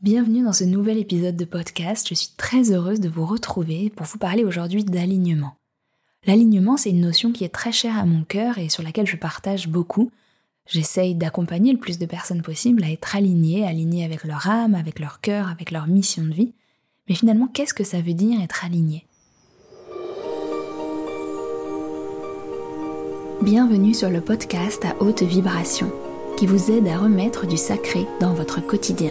Bienvenue dans ce nouvel épisode de podcast. Je suis très heureuse de vous retrouver pour vous parler aujourd'hui d'alignement. L'alignement, c'est une notion qui est très chère à mon cœur et sur laquelle je partage beaucoup. J'essaye d'accompagner le plus de personnes possible à être alignées, alignées avec leur âme, avec leur cœur, avec leur mission de vie. Mais finalement, qu'est-ce que ça veut dire être aligné? Bienvenue sur le podcast à haute vibration qui vous aide à remettre du sacré dans votre quotidien.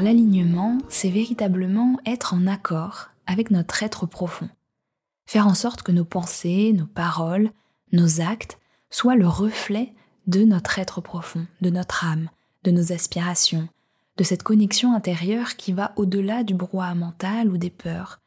L'alignement, c'est véritablement être en accord avec notre être profond. Faire en sorte que nos pensées, nos paroles, nos actes soient le reflet de notre être profond, de notre âme, de nos aspirations, de cette connexion intérieure qui va au-delà du brouhaha mental ou des peurs,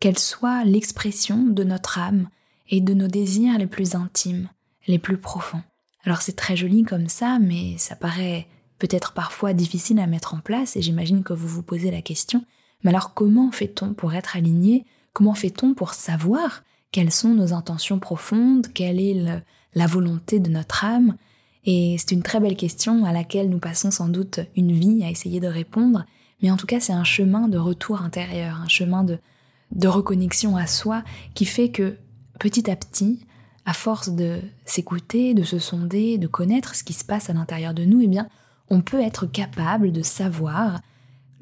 qu'elle soit l'expression de notre âme et de nos désirs les plus intimes, les plus profonds. Alors c'est très joli comme ça, mais ça paraît peut-être parfois difficile à mettre en place, et j'imagine que vous vous posez la question, mais alors comment fait-on pour être aligné? Comment fait-on pour savoir quelles sont nos intentions profondes? Quelle est la volonté de notre âme? Et c'est une très belle question à laquelle nous passons sans doute une vie à essayer de répondre, mais en tout cas c'est un chemin de retour intérieur, un chemin de, de reconnexion à soi qui fait que petit à petit, à force de s'écouter, de se sonder, de connaître ce qui se passe à l'intérieur de nous, eh bien, on peut être capable de savoir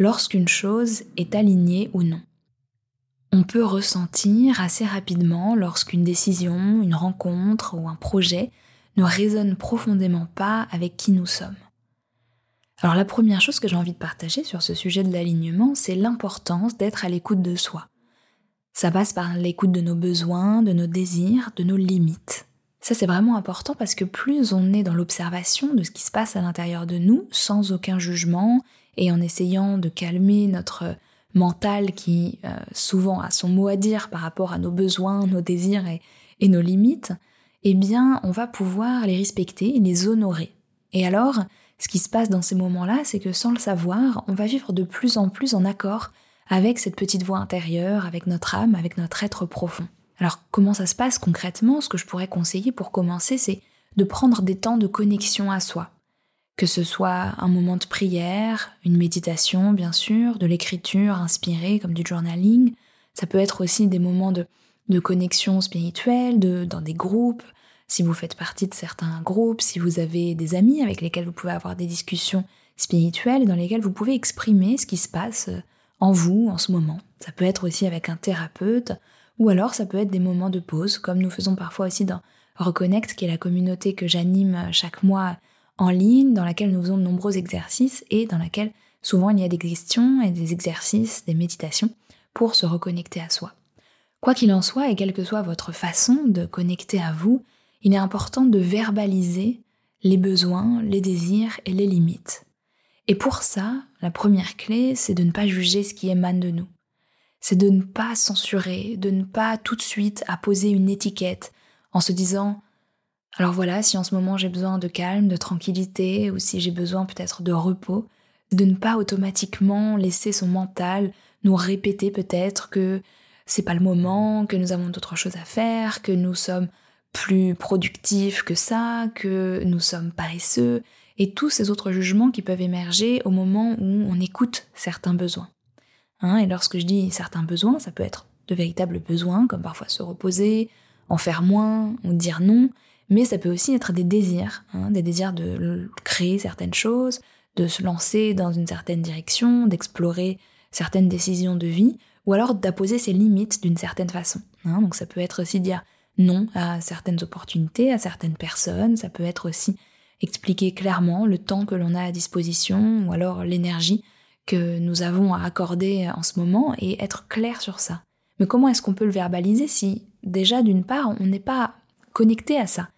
lorsqu'une chose est alignée ou non. On peut ressentir assez rapidement lorsqu'une décision, une rencontre ou un projet ne résonne profondément pas avec qui nous sommes. Alors la première chose que j'ai envie de partager sur ce sujet de l'alignement, c'est l'importance d'être à l'écoute de soi. Ça passe par l'écoute de nos besoins, de nos désirs, de nos limites. Ça, c'est vraiment important parce que plus on est dans l'observation de ce qui se passe à l'intérieur de nous, sans aucun jugement, et en essayant de calmer notre mental qui euh, souvent a son mot à dire par rapport à nos besoins, nos désirs et, et nos limites, eh bien, on va pouvoir les respecter et les honorer. Et alors, ce qui se passe dans ces moments-là, c'est que sans le savoir, on va vivre de plus en plus en accord avec cette petite voix intérieure, avec notre âme, avec notre être profond. Alors comment ça se passe concrètement? Ce que je pourrais conseiller pour commencer, c'est de prendre des temps de connexion à soi. Que ce soit un moment de prière, une méditation bien sûr, de l'écriture inspirée comme du journaling, ça peut être aussi des moments de, connexion spirituelle, de, dans des groupes, si vous faites partie de certains groupes, si vous avez des amis avec lesquels vous pouvez avoir des discussions spirituelles dans lesquelles vous pouvez exprimer ce qui se passe en vous en ce moment. Ça peut être aussi avec un thérapeute, ou alors ça peut être des moments de pause, comme nous faisons parfois aussi dans Reconnect, qui est la communauté que j'anime chaque mois en ligne, dans laquelle nous faisons de nombreux exercices et dans laquelle souvent il y a des questions et des exercices, des méditations pour se reconnecter à soi. Quoi qu'il en soit, et quelle que soit votre façon de connecter à vous, il est important de verbaliser les besoins, les désirs et les limites. Et pour ça, la première clé, c'est de ne pas juger ce qui émane de nous c'est de ne pas censurer, de ne pas tout de suite apposer une étiquette en se disant alors voilà, si en ce moment j'ai besoin de calme, de tranquillité, ou si j'ai besoin peut-être de repos, de ne pas automatiquement laisser son mental nous répéter peut-être que c'est pas le moment, que nous avons d'autres choses à faire, que nous sommes plus productifs que ça, que nous sommes paresseux, et tous ces autres jugements qui peuvent émerger au moment où on écoute certains besoins. Hein, et lorsque je dis certains besoins, ça peut être de véritables besoins, comme parfois se reposer, en faire moins ou dire non, mais ça peut aussi être des désirs, hein, des désirs de créer certaines choses, de se lancer dans une certaine direction, d'explorer certaines décisions de vie, ou alors d'apposer ses limites d'une certaine façon. Hein. donc ça peut être aussi dire non à certaines opportunités, à certaines personnes, ça peut être aussi expliquer clairement le temps que l'on a à disposition, ou alors l'énergie que nous avons à accorder en ce moment et être clair sur ça. Mais comment est-ce qu'on peut le verbaliser si déjà d'une part on n'est pas connecté à ça?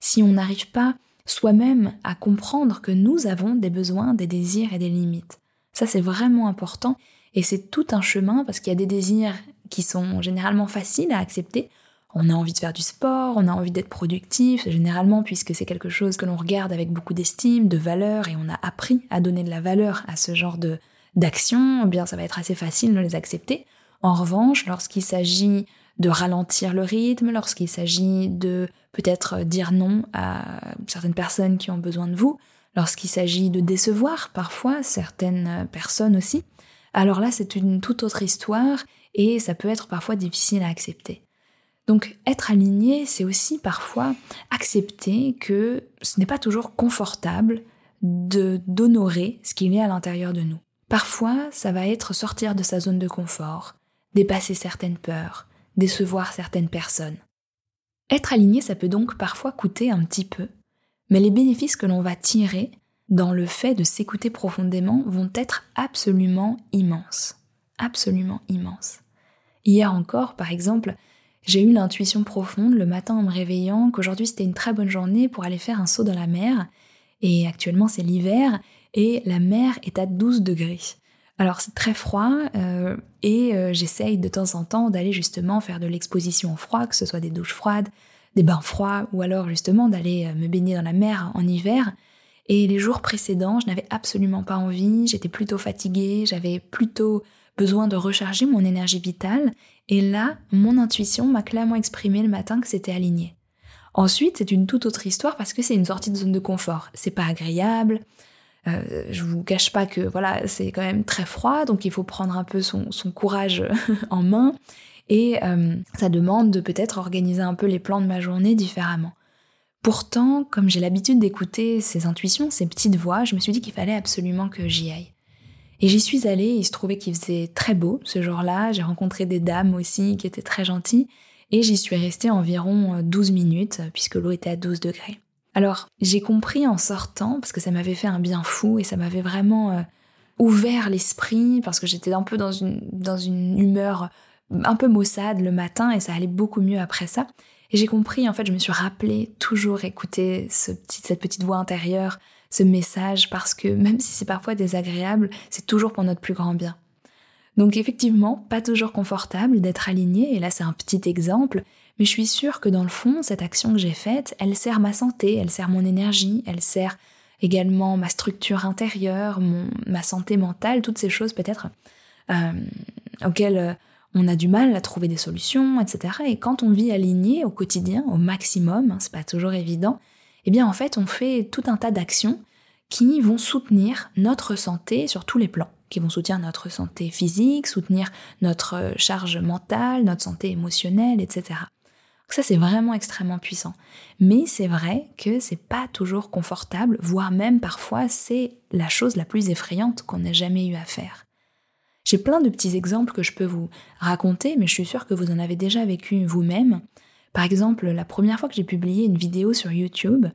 Si on n'arrive pas soi-même à comprendre que nous avons des besoins, des désirs et des limites. Ça, c'est vraiment important et c'est tout un chemin parce qu'il y a des désirs qui sont généralement faciles à accepter. On a envie de faire du sport, on a envie d'être productif, généralement puisque c'est quelque chose que l'on regarde avec beaucoup d'estime, de valeur et on a appris à donner de la valeur à ce genre de d'action, eh bien ça va être assez facile de les accepter. En revanche, lorsqu'il s'agit de ralentir le rythme, lorsqu'il s'agit de peut-être dire non à certaines personnes qui ont besoin de vous, lorsqu'il s'agit de décevoir parfois certaines personnes aussi, alors là c'est une toute autre histoire et ça peut être parfois difficile à accepter. Donc être aligné, c'est aussi parfois accepter que ce n'est pas toujours confortable d'honorer ce qu'il y a à l'intérieur de nous. Parfois, ça va être sortir de sa zone de confort, dépasser certaines peurs, décevoir certaines personnes. Être aligné, ça peut donc parfois coûter un petit peu, mais les bénéfices que l'on va tirer dans le fait de s'écouter profondément vont être absolument immenses. Absolument immenses. Hier encore, par exemple, j'ai eu l'intuition profonde le matin en me réveillant qu'aujourd'hui c'était une très bonne journée pour aller faire un saut dans la mer. Et actuellement c'est l'hiver et la mer est à 12 degrés. Alors c'est très froid euh, et euh, j'essaye de temps en temps d'aller justement faire de l'exposition au froid, que ce soit des douches froides, des bains froids ou alors justement d'aller euh, me baigner dans la mer en hiver. Et les jours précédents, je n'avais absolument pas envie, j'étais plutôt fatiguée, j'avais plutôt besoin de recharger mon énergie vitale. Et là, mon intuition m'a clairement exprimé le matin que c'était aligné. Ensuite, c'est une toute autre histoire parce que c'est une sortie de zone de confort. C'est pas agréable, euh, je vous cache pas que voilà, c'est quand même très froid, donc il faut prendre un peu son, courage en main. Et euh, ça demande de peut-être organiser un peu les plans de ma journée différemment. Pourtant, comme j'ai l'habitude d'écouter ces intuitions, ces petites voix, je me suis dit qu'il fallait absolument que j'y aille. Et j'y suis allée, il se trouvait qu'il faisait très beau ce jour-là, j'ai rencontré des dames aussi qui étaient très gentilles, et j'y suis restée environ 12 minutes, puisque l'eau était à 12 degrés. Alors, j'ai compris en sortant, parce que ça m'avait fait un bien fou et ça m'avait vraiment euh, ouvert l'esprit, parce que j'étais un peu dans une, dans une humeur un peu maussade le matin et ça allait beaucoup mieux après ça. Et j'ai compris, en fait, je me suis rappelé toujours écouter cette petite voix intérieure, ce message, parce que même si c'est parfois désagréable, c'est toujours pour notre plus grand bien. Donc effectivement, pas toujours confortable d'être aligné, et là c'est un petit exemple, mais je suis sûre que dans le fond, cette action que j'ai faite, elle sert ma santé, elle sert mon énergie, elle sert également ma structure intérieure, mon, ma santé mentale, toutes ces choses peut-être euh, auxquelles euh, on a du mal à trouver des solutions, etc. Et quand on vit aligné au quotidien, au maximum, hein, c'est pas toujours évident, eh bien en fait on fait tout un tas d'actions qui vont soutenir notre santé sur tous les plans, qui vont soutenir notre santé physique, soutenir notre euh, charge mentale, notre santé émotionnelle, etc. Ça, c'est vraiment extrêmement puissant. Mais c'est vrai que c'est pas toujours confortable, voire même parfois c'est la chose la plus effrayante qu'on ait jamais eu à faire. J'ai plein de petits exemples que je peux vous raconter, mais je suis sûre que vous en avez déjà vécu vous-même. Par exemple, la première fois que j'ai publié une vidéo sur YouTube,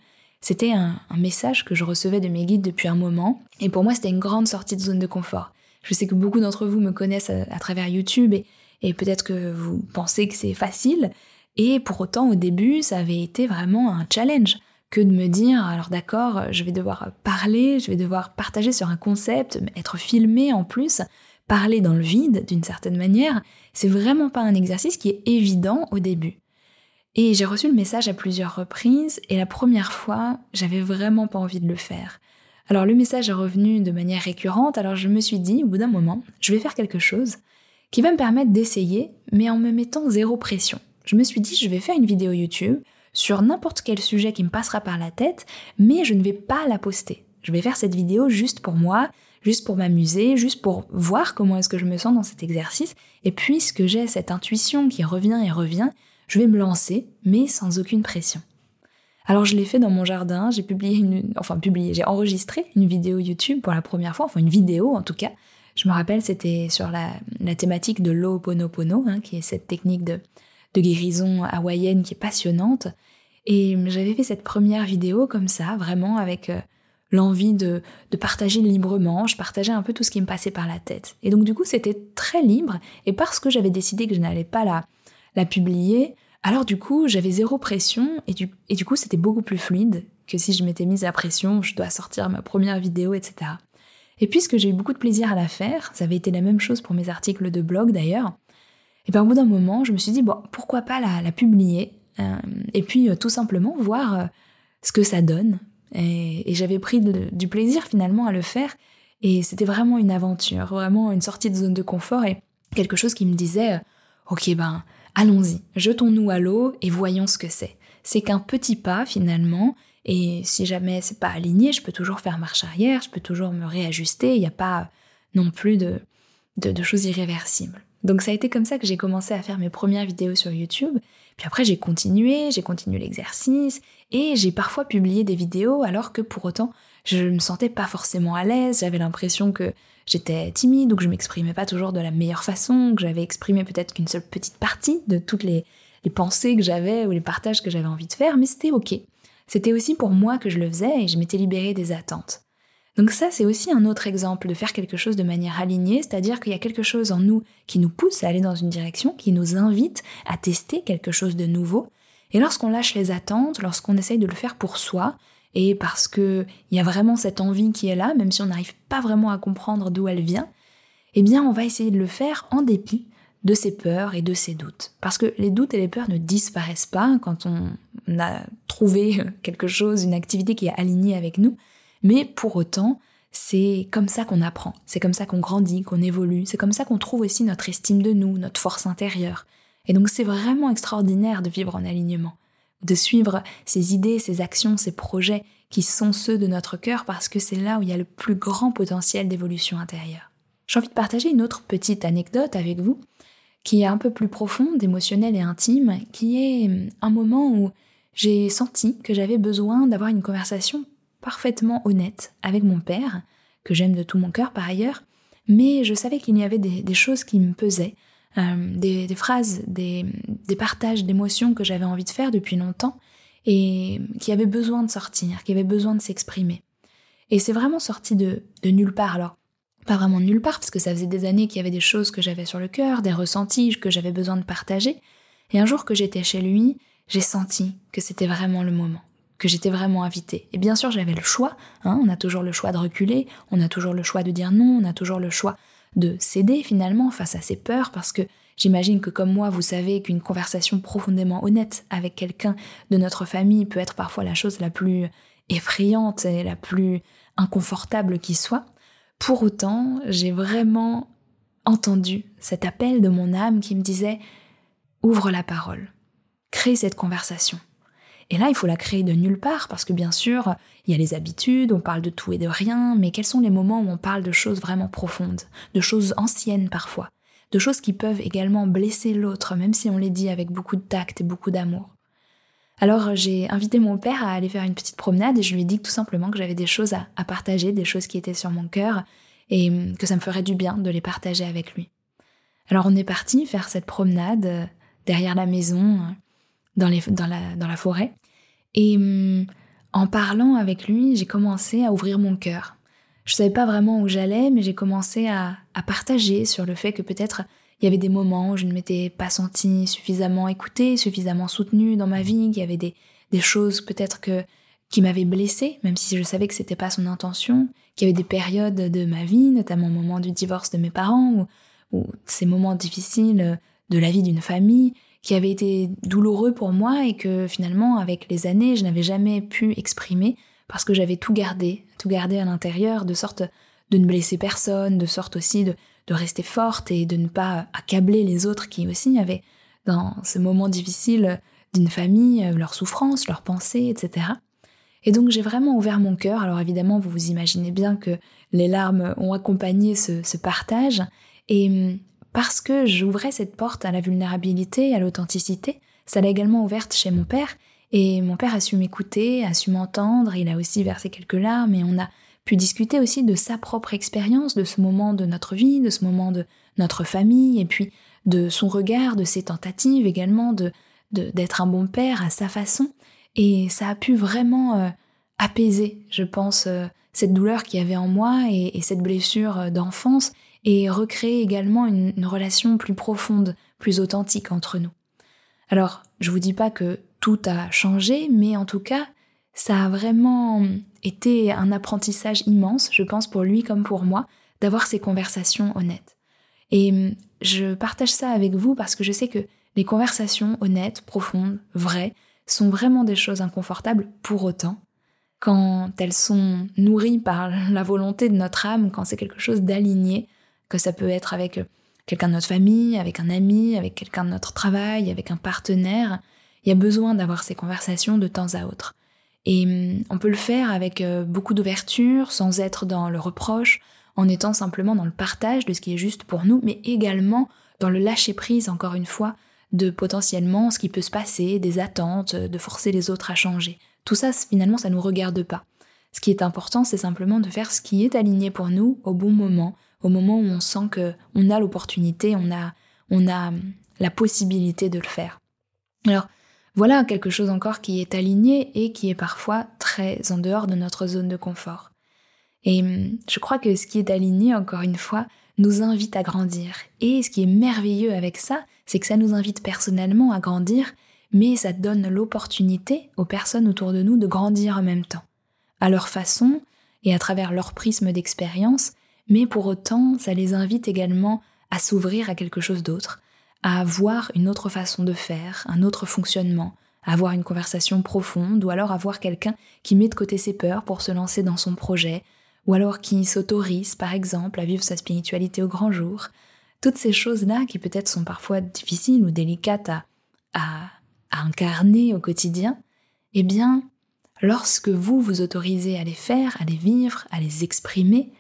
c'était un, message que je recevais de mes guides depuis un moment, et pour moi c'était une grande sortie de zone de confort. Je sais que beaucoup d'entre vous me connaissent à, travers YouTube, et peut-être que vous pensez que c'est facile, et pour autant, au début, ça avait été vraiment un challenge que de me dire, alors d'accord, je vais devoir parler, je vais devoir partager sur un concept, être filmé en plus, parler dans le vide d'une certaine manière, c'est vraiment pas un exercice qui est évident au début. Et j'ai reçu le message à plusieurs reprises, et la première fois, j'avais vraiment pas envie de le faire. Alors le message est revenu de manière récurrente, alors je me suis dit, au bout d'un moment, je vais faire quelque chose qui va me permettre d'essayer, mais en me mettant zéro pression je me suis dit, je vais faire une vidéo YouTube sur n'importe quel sujet qui me passera par la tête, mais je ne vais pas la poster. Je vais faire cette vidéo juste pour moi, juste pour m'amuser, juste pour voir comment est-ce que je me sens dans cet exercice. Et puisque j'ai cette intuition qui revient et revient, je vais me lancer, mais sans aucune pression. Alors je l'ai fait dans mon jardin, j'ai publié une, enfin publié, j'ai enregistré une vidéo YouTube pour la première fois, enfin une vidéo en tout cas. Je me rappelle, c'était sur la, thématique de l'Ho'oponopono, hein, qui est cette technique de, de guérison hawaïenne qui est passionnante. Et j'avais fait cette première vidéo comme ça, vraiment avec euh, l'envie de, de, partager librement. Je partageais un peu tout ce qui me passait par la tête. Et donc du coup, c'était très libre. Et parce que j'avais décidé que je n'allais pas la, la publier, Alors du coup, j'avais zéro pression et du, et du coup, c'était beaucoup plus fluide que si je m'étais mise à pression, je dois sortir ma première vidéo, etc. Et puisque j'ai eu beaucoup de plaisir à la faire, ça avait été la même chose pour mes articles de blog d'ailleurs, et bien au bout d'un moment, je me suis dit, bon, pourquoi pas la, publier, euh, et puis euh, tout simplement voir euh, ce que ça donne. Et, j'avais pris du plaisir finalement à le faire, et c'était vraiment une aventure, vraiment une sortie de zone de confort, et quelque chose qui me disait, ok ben, allons-y, jetons-nous à l'eau et voyons ce que c'est. C'est qu'un petit pas finalement, et si jamais c'est pas aligné, je peux toujours faire marche arrière, je peux toujours me réajuster, il n'y a pas non plus de, de, choses irréversibles. Donc ça a été comme ça que j'ai commencé à faire mes premières vidéos sur YouTube. Puis après j'ai continué, j'ai continué l'exercice et j'ai parfois publié des vidéos alors que pour autant je me sentais pas forcément à l'aise, j'avais l'impression que j'étais timide ou que je m'exprimais pas toujours de la meilleure façon, que j'avais exprimé peut-être qu'une seule petite partie de toutes les, les pensées que j'avais ou les partages que j'avais envie de faire, mais c'était ok. C'était aussi pour moi que je le faisais et je m'étais libérée des attentes. Donc ça, c'est aussi un autre exemple de faire quelque chose de manière alignée, c'est-à-dire qu'il y a quelque chose en nous qui nous pousse à aller dans une direction, qui nous invite à tester quelque chose de nouveau. Et lorsqu'on lâche les attentes, lorsqu'on essaye de le faire pour soi, et parce qu'il y a vraiment cette envie qui est là, même si on n'arrive pas vraiment à comprendre d'où elle vient, eh bien on va essayer de le faire en dépit de ses peurs et de ses doutes. Parce que les doutes et les peurs ne disparaissent pas quand on a trouvé quelque chose, une activité qui est alignée avec nous, mais pour autant, c'est comme ça qu'on apprend, c'est comme ça qu'on grandit, qu'on évolue, c'est comme ça qu'on trouve aussi notre estime de nous, notre force intérieure. Et donc c'est vraiment extraordinaire de vivre en alignement, de suivre ces idées, ces actions, ces projets qui sont ceux de notre cœur parce que c'est là où il y a le plus grand potentiel d'évolution intérieure. J'ai envie de partager une autre petite anecdote avec vous qui est un peu plus profonde, émotionnelle et intime, qui est un moment où j'ai senti que j'avais besoin d'avoir une conversation parfaitement honnête avec mon père, que j'aime de tout mon cœur par ailleurs, mais je savais qu'il y avait des, choses qui me pesaient, hum, des, phrases, des, partages d'émotions que j'avais envie de faire depuis longtemps et qui avaient besoin de sortir, qui avaient besoin de s'exprimer. Et c'est vraiment sorti de, de nulle part. Alors, pas vraiment nulle part, parce que ça faisait des années qu'il y avait des choses que j'avais sur le cœur, des ressentis que j'avais besoin de partager. Et un jour que j'étais chez lui, j'ai senti que c'était vraiment le moment, que j'étais vraiment invitée. Et bien sûr, j'avais le choix, hein, on a toujours le choix de reculer, on a toujours le choix de dire non, on a toujours le choix de céder finalement face à ses peurs, parce que j'imagine que comme moi, vous savez qu'une conversation profondément honnête avec quelqu'un de notre famille peut être parfois la chose la plus effrayante et la plus inconfortable qui soit. Pour autant, j'ai vraiment entendu cet appel de mon âme qui me disait ouvre la parole, crée cette conversation. Et là, il faut la créer de nulle part parce que bien sûr, il y a les habitudes, on parle de tout et de rien, mais quels sont les moments où on parle de choses vraiment profondes, de choses anciennes parfois, de choses qui peuvent également blesser l'autre, même si on les dit avec beaucoup de tact et beaucoup d'amour. Alors j'ai invité mon père à aller faire une petite promenade et je lui ai dit tout simplement que j'avais des choses à, partager, des choses qui étaient sur mon cœur et que ça me ferait du bien de les partager avec lui. Alors on est parti faire cette promenade euh, derrière la maison, euh, dans la forêt. Et hum, en parlant avec lui, j'ai commencé à ouvrir mon cœur. Je savais pas vraiment où j'allais, mais j'ai commencé à, à partager sur le fait que peut-être il y avait des moments où je ne m'étais pas sentie suffisamment écoutée, suffisamment soutenue dans ma vie, qu'il y avait des, des choses peut-être que qui m'avaient blessée, même si je savais que c'était pas son intention, qu'il y avait des périodes de ma vie, notamment au moment du divorce de mes parents, ou, ou ces moments difficiles de la vie d'une famille, qui avaient été douloureux pour moi et que finalement, avec les années, je n'avais jamais pu exprimer parce que j'avais tout gardé, tout gardé à l'intérieur, de sorte de ne blesser personne, de sorte aussi de, de rester forte et de ne pas accabler les autres qui aussi avaient, dans ce moment difficile d'une famille, euh, leurs souffrances, leurs pensées, etc. Et donc j'ai vraiment ouvert mon cœur. Alors évidemment, vous vous imaginez bien que les larmes ont accompagné ce, partage. Et hum, parce que j'ouvrais cette porte à la vulnérabilité, à l'authenticité, ça l'a également ouverte chez mon père. Et mon père a su m'écouter, a su m'entendre, il a aussi versé quelques larmes et on a puis discuter aussi de sa propre expérience, de ce moment de notre vie, de ce moment de notre famille, et puis de son regard, de ses tentatives également, de d'être un bon père à sa façon. Et ça a pu vraiment euh, apaiser, je pense, euh, cette douleur qu'il y avait en moi et, cette blessure euh, d'enfance, et recréer également une relation plus profonde, plus authentique entre nous. Alors, je vous dis pas que tout a changé, mais en tout cas, ça a vraiment été un apprentissage immense, je pense pour lui comme pour moi, d'avoir ces conversations honnêtes. Et hum, je partage ça avec vous parce que je sais que les conversations honnêtes, profondes, vraies, sont vraiment des choses inconfortables pour autant. Quand elles sont nourries par la volonté de notre âme, quand c'est quelque chose d'aligné, que ça peut être avec quelqu'un de notre famille, avec un ami, avec quelqu'un de notre travail, avec un partenaire, il y a besoin d'avoir ces conversations de temps à autre. Et hum, on peut le faire avec euh, beaucoup d'ouverture, sans être dans le reproche, en étant simplement dans le partage de ce qui est juste pour nous, mais également dans le lâcher prise, encore une fois, de potentiellement ce qui peut se passer, des attentes, de forcer les autres à changer. Tout ça, finalement, ça ne nous regarde pas. Ce qui est important, c'est simplement de faire ce qui est aligné pour nous au bon moment, au moment où on sent que on a l'opportunité, on a, on a la possibilité de le faire. Alors, voilà quelque chose encore qui est aligné et qui est parfois très en dehors de notre zone de confort. Et hum, je crois que ce qui est aligné, encore une fois, nous invite à grandir. Et ce qui est merveilleux avec ça, c'est que ça nous invite personnellement à grandir, mais ça donne l'opportunité aux personnes autour de nous de grandir en même temps, à leur façon et à travers leur prisme d'expérience, mais pour autant, ça les invite également à s'ouvrir à quelque chose d'autre, à avoir une autre façon de faire, un autre fonctionnement, à avoir une conversation profonde, ou alors avoir quelqu'un qui met de côté ses peurs pour se lancer dans son projet, ou alors qui s'autorise, par exemple, à vivre sa spiritualité au grand jour. Toutes ces choses-là, qui peut-être sont parfois difficiles ou délicates à, à, incarner au quotidien, eh bien, lorsque vous vous autorisez à les faire, à les vivre, à les exprimer,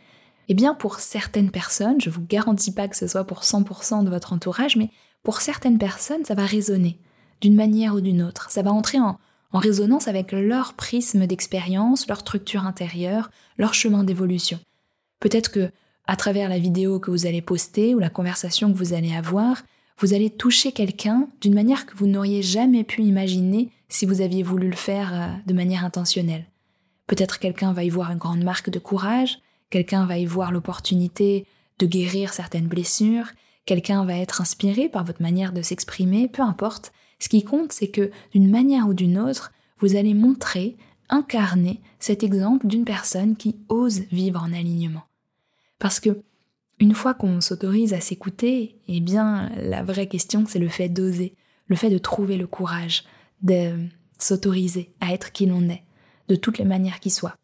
eh bien, pour certaines personnes, je vous garantis pas que ce soit pour 100% de votre entourage, mais pour certaines personnes, ça va résonner d'une manière ou d'une autre. Ça va entrer en, en résonance avec leur prisme d'expérience, leur structure intérieure, leur chemin d'évolution. Peut-être que, à travers la vidéo que vous allez poster ou la conversation que vous allez avoir, vous allez toucher quelqu'un d'une manière que vous n'auriez jamais pu imaginer si vous aviez voulu le faire euh, de manière intentionnelle. Peut-être quelqu'un va y voir une grande marque de courage, quelqu'un va y voir l'opportunité de guérir certaines blessures, quelqu'un va être inspiré par votre manière de s'exprimer, peu importe, ce qui compte, c'est que d'une manière ou d'une autre, vous allez montrer, incarner cet exemple d'une personne qui ose vivre en alignement. Parce que une fois qu'on s'autorise à s'écouter, eh bien, la vraie question, c'est le fait d'oser, le fait de trouver le courage, de s'autoriser à être qui l'on est, de toutes les manières qui soient.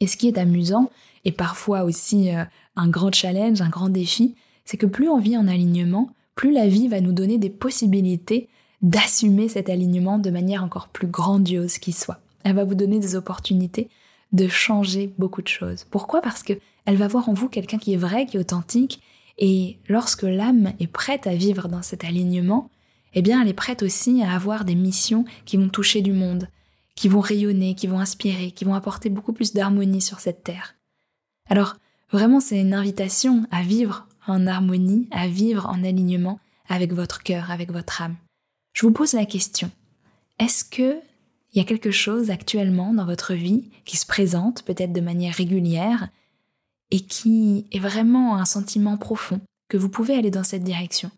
Et ce qui est amusant, et parfois aussi euh, un grand challenge, un grand défi, c'est que plus on vit en alignement, plus la vie va nous donner des possibilités d'assumer cet alignement de manière encore plus grandiose qu'il soit. Elle va vous donner des opportunités de changer beaucoup de choses. Pourquoi? Parce que elle va voir en vous quelqu'un qui est vrai, qui est authentique, et lorsque l'âme est prête à vivre dans cet alignement, eh bien elle est prête aussi à avoir des missions qui vont toucher du monde, qui vont rayonner, qui vont inspirer, qui vont apporter beaucoup plus d'harmonie sur cette terre. Alors, vraiment, c'est une invitation à vivre en harmonie, à vivre en alignement avec votre cœur, avec votre âme. Je vous pose la question. Est-ce que il y a quelque chose actuellement dans votre vie qui se présente peut-être de manière régulière et qui est vraiment un sentiment profond que vous pouvez aller dans cette direction,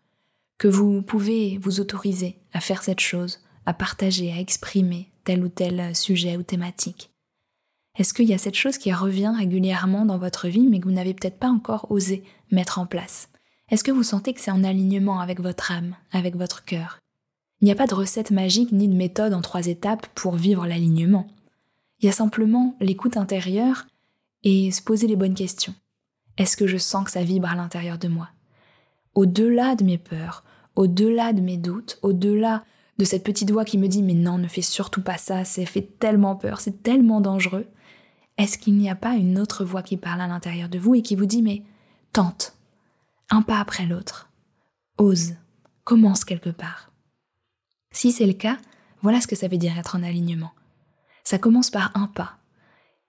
que vous pouvez vous autoriser à faire cette chose, à partager, à exprimer tel ou tel sujet ou thématique Est-ce qu'il y a cette chose qui revient régulièrement dans votre vie mais que vous n'avez peut-être pas encore osé mettre en place? Est-ce que vous sentez que c'est en alignement avec votre âme, avec votre cœur? Il n'y a pas de recette magique ni de méthode en trois étapes pour vivre l'alignement. Il y a simplement l'écoute intérieure et se poser les bonnes questions. Est-ce que je sens que ça vibre à l'intérieur de moi? Au-delà de mes peurs, au-delà de mes doutes, au-delà de cette petite voix qui me dit mais non, ne fais surtout pas ça, ça fait tellement peur, c'est tellement dangereux. Est-ce qu'il n'y a pas une autre voix qui parle à l'intérieur de vous et qui vous dit mais tente, un pas après l'autre, ose, commence quelque part. Si c'est le cas, voilà ce que ça veut dire être en alignement. Ça commence par un pas.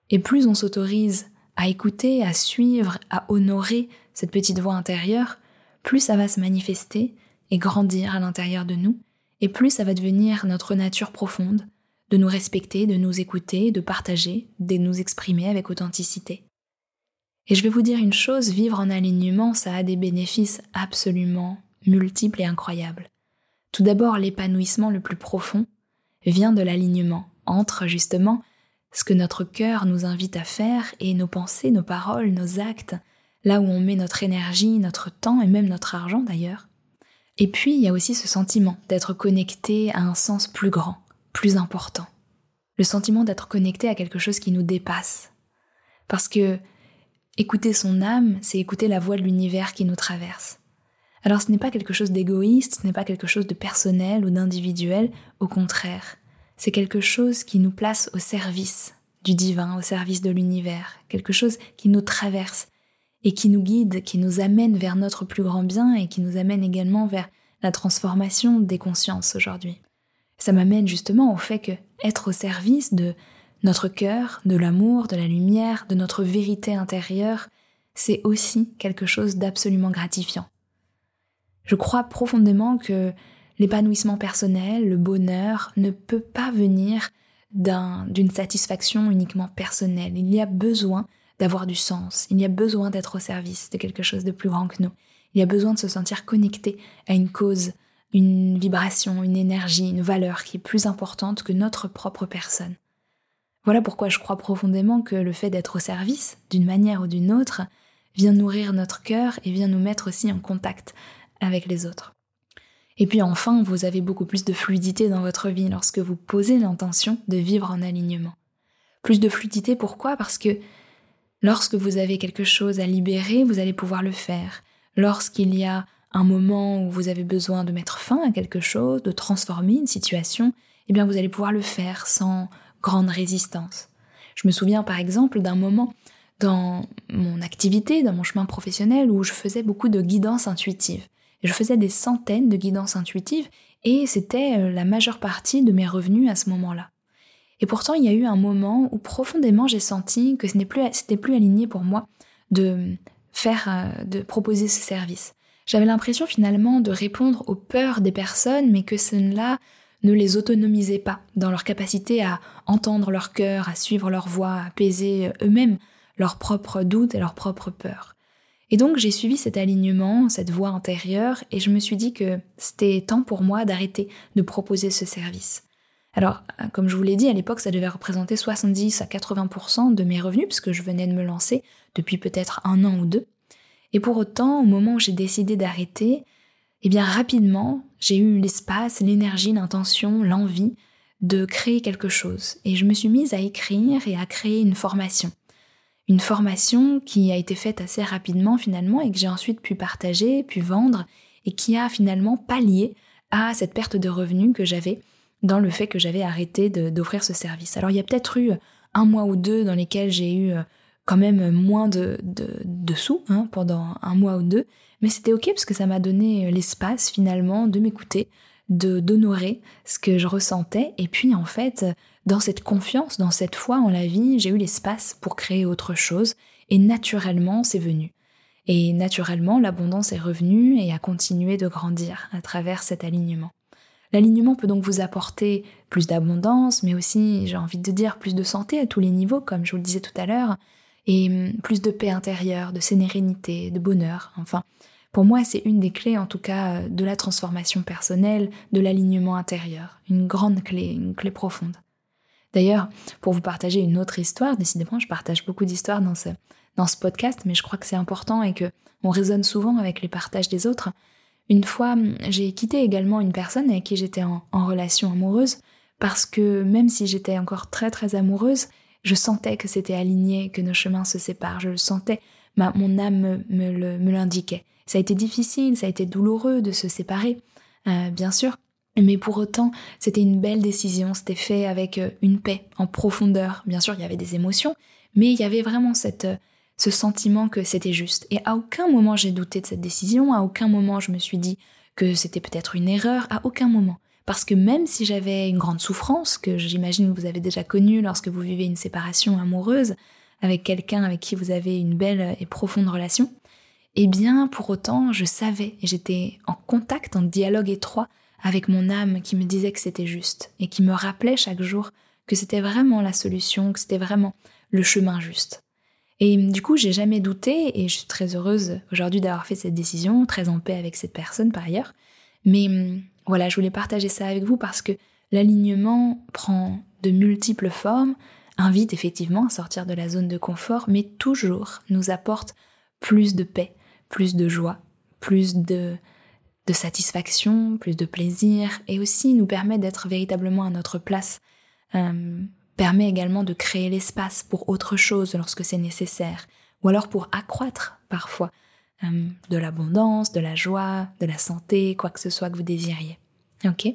Et plus on s'autorise à écouter, à suivre, à honorer cette petite voix intérieure, plus ça va se manifester et grandir à l'intérieur de nous, et plus ça va devenir notre nature profonde, de nous respecter, de nous écouter, de partager, de nous exprimer avec authenticité. Et je vais vous dire une chose, vivre en alignement, ça a des bénéfices absolument multiples et incroyables. Tout d'abord, l'épanouissement le plus profond vient de l'alignement entre justement ce que notre cœur nous invite à faire et nos pensées, nos paroles, nos actes, là où on met notre énergie, notre temps et même notre argent d'ailleurs. Et puis, il y a aussi ce sentiment d'être connecté à un sens plus grand, plus important. Le sentiment d'être connecté à quelque chose qui nous dépasse. Parce que écouter son âme, c'est écouter la voix de l'univers qui nous traverse. Alors ce n'est pas quelque chose d'égoïste, ce n'est pas quelque chose de personnel ou d'individuel, au contraire, c'est quelque chose qui nous place au service du divin, au service de l'univers, quelque chose qui nous traverse et qui nous guide, qui nous amène vers notre plus grand bien et qui nous amène également vers la transformation des consciences aujourd'hui. Ça m'amène justement au fait que être au service de notre cœur, de l'amour, de la lumière, de notre vérité intérieure, c'est aussi quelque chose d'absolument gratifiant. Je crois profondément que l'épanouissement personnel, le bonheur, ne peut pas venir d'une satisfaction uniquement personnelle. Il y a besoin d'avoir du sens, il y a besoin d'être au service de quelque chose de plus grand que nous, il y a besoin de se sentir connecté à une cause, une vibration, une énergie, une valeur qui est plus importante que notre propre personne. Voilà pourquoi je crois profondément que le fait d'être au service, d'une manière ou d'une autre, vient nourrir notre cœur et vient nous mettre aussi en contact avec les autres. Et puis enfin, vous avez beaucoup plus de fluidité dans votre vie lorsque vous posez l'intention de vivre en alignement. Plus de fluidité, pourquoi? Parce que lorsque vous avez quelque chose à libérer, vous allez pouvoir le faire. Lorsqu'il y a un moment où vous avez besoin de mettre fin à quelque chose, de transformer une situation, eh bien vous allez pouvoir le faire sans grande résistance. Je me souviens par exemple d'un moment dans mon activité, dans mon chemin professionnel, où je faisais beaucoup de guidance intuitive. Je faisais des centaines de guidances intuitives et c'était euh, la majeure partie de mes revenus à ce moment-là. Et pourtant, il y a eu un moment où profondément j'ai senti que ce n'était plus, aligné pour moi de faire, euh, de proposer ce service. J'avais l'impression finalement de répondre aux peurs des personnes, mais que cela ne les autonomisait pas dans leur capacité à entendre leur cœur, à suivre leur voix, à apaiser euh, eux-mêmes leurs propres doutes et leurs propres peurs. Et donc j'ai suivi cet alignement, cette voix intérieure, et je me suis dit que c'était temps pour moi d'arrêter de proposer ce service. Alors, comme je vous l'ai dit, à l'époque, ça devait représenter 70 à 80% de mes revenus, puisque je venais de me lancer depuis peut-être un an ou deux. Et pour autant, au moment où j'ai décidé d'arrêter, eh bien rapidement, j'ai eu l'espace, l'énergie, l'intention, l'envie de créer quelque chose. Et je me suis mise à écrire et à créer une formation une formation qui a été faite assez rapidement finalement et que j'ai ensuite pu partager, pu vendre et qui a finalement pallié à cette perte de revenus que j'avais dans le fait que j'avais arrêté d'offrir ce service. Alors il y a peut-être eu un mois ou deux dans lesquels j'ai eu euh, quand même moins de, de, sous hein, pendant un mois ou deux, mais c'était ok parce que ça m'a donné l'espace finalement de m'écouter, de d'honorer ce que je ressentais et puis en fait dans cette confiance, dans cette foi en la vie, j'ai eu l'espace pour créer autre chose et naturellement c'est venu. Et naturellement l'abondance est revenue et a continué de grandir à travers cet alignement. L'alignement peut donc vous apporter plus d'abondance, mais aussi, j'ai envie de dire, plus de santé à tous les niveaux, comme je vous le disais tout à l'heure, et hum, plus de paix intérieure, de sérénité, de bonheur, enfin, pour moi, c'est une des clés, en tout cas, euh, de la transformation personnelle, de l'alignement intérieur. Une grande clé, une clé profonde. D'ailleurs, pour vous partager une autre histoire, décidément, je partage beaucoup d'histoires dans ce, podcast, mais je crois que c'est important et que on résonne souvent avec les partages des autres. Une fois, j'ai quitté également une personne avec qui j'étais en, relation amoureuse parce que même si j'étais encore très très amoureuse, je sentais que c'était aligné, que nos chemins se séparent. Je le sentais, ma, mon âme me l'indiquait. Ça a été difficile, ça a été douloureux de se séparer, euh, bien sûr. Mais pour autant, c'était une belle décision, c'était fait avec euh, une paix en profondeur. Bien sûr, il y avait des émotions, mais il y avait vraiment cette, euh, ce sentiment que c'était juste. Et à aucun moment j'ai douté de cette décision, à aucun moment je me suis dit que c'était peut-être une erreur, à aucun moment. Parce que même si j'avais une grande souffrance, que j'imagine vous avez déjà connue lorsque vous vivez une séparation amoureuse avec quelqu'un avec qui vous avez une belle et profonde relation, eh bien, pour autant, je savais j'étais en contact, en dialogue étroit avec mon âme qui me disait que c'était juste et qui me rappelait chaque jour que c'était vraiment la solution, que c'était vraiment le chemin juste. Et du coup, j'ai jamais douté et je suis très heureuse aujourd'hui d'avoir fait cette décision, très en paix avec cette personne par ailleurs. Mais voilà, je voulais partager ça avec vous parce que l'alignement prend de multiples formes, invite effectivement à sortir de la zone de confort, mais toujours nous apporte plus de paix, plus de joie, plus de, satisfaction, plus de plaisir, et aussi nous permet d'être véritablement à notre place, euh, permet également de créer l'espace pour autre chose lorsque c'est nécessaire, ou alors pour accroître parfois euh, de l'abondance, de la joie, de la santé, quoi que ce soit que vous désiriez. Ok?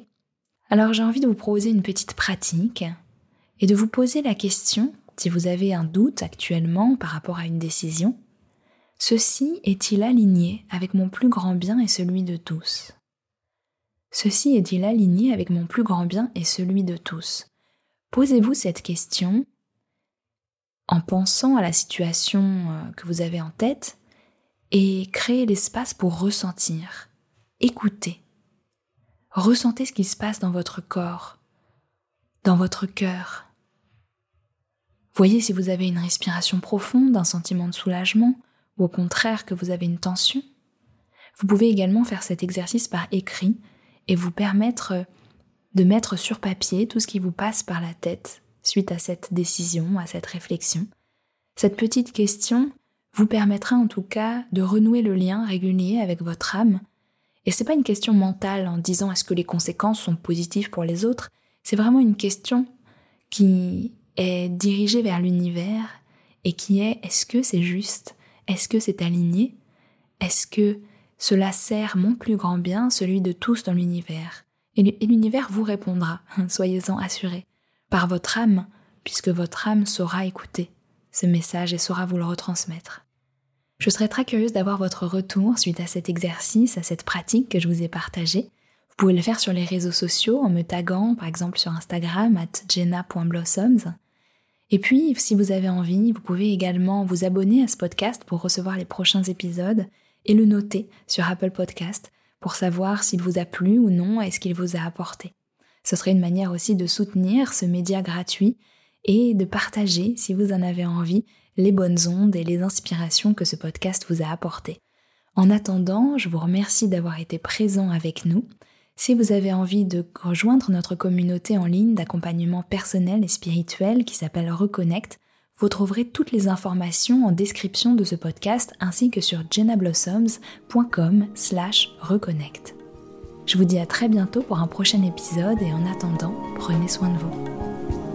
Alors j'ai envie de vous proposer une petite pratique et de vous poser la question, si vous avez un doute actuellement par rapport à une décision, Ceci est-il aligné avec mon plus grand bien et celui de tous? Ceci est-il aligné avec mon plus grand bien et celui de tous? Posez-vous cette question en pensant à la situation euh, que vous avez en tête et créez l'espace pour ressentir, écouter. Ressentez ce qui se passe dans votre corps, dans votre cœur. Voyez si vous avez une respiration profonde, un sentiment de soulagement, ou au contraire que vous avez une tension. Vous pouvez également faire cet exercice par écrit et vous permettre de mettre sur papier tout ce qui vous passe par la tête suite à cette décision, à cette réflexion. Cette petite question vous permettra en tout cas de renouer le lien régulier avec votre âme. Et c'est pas une question mentale en disant est-ce que les conséquences sont positives pour les autres, c'est vraiment une question qui est dirigée vers l'univers et qui est est-ce que c'est juste? Est-ce que c'est aligné? Est-ce que cela sert mon plus grand bien, celui de tous dans l'univers? Et l'univers vous répondra, soyez-en assurés, par votre âme, puisque votre âme saura écouter ce message et saura vous le retransmettre. Je serais très curieuse d'avoir votre retour suite à cet exercice, à cette pratique que je vous ai partagée. Vous pouvez le faire sur les réseaux sociaux en me taguant, par exemple sur Instagram, at jenna.blossoms. Et puis, si vous avez envie, vous pouvez également vous abonner à ce podcast pour recevoir les prochains épisodes et le noter sur Apple Podcast pour savoir s'il vous a plu ou non et ce qu'il vous a apporté. Ce serait une manière aussi de soutenir ce média gratuit et de partager, si vous en avez envie, les bonnes ondes et les inspirations que ce podcast vous a apportées. En attendant, je vous remercie d'avoir été présent avec nous si vous avez envie de rejoindre notre communauté en ligne d'accompagnement personnel et spirituel qui s'appelle Reconnect, vous trouverez toutes les informations en description de ce podcast ainsi que sur jennablossoms.com slash reconnect. Je vous dis à très bientôt pour un prochain épisode et en attendant, prenez soin de vous.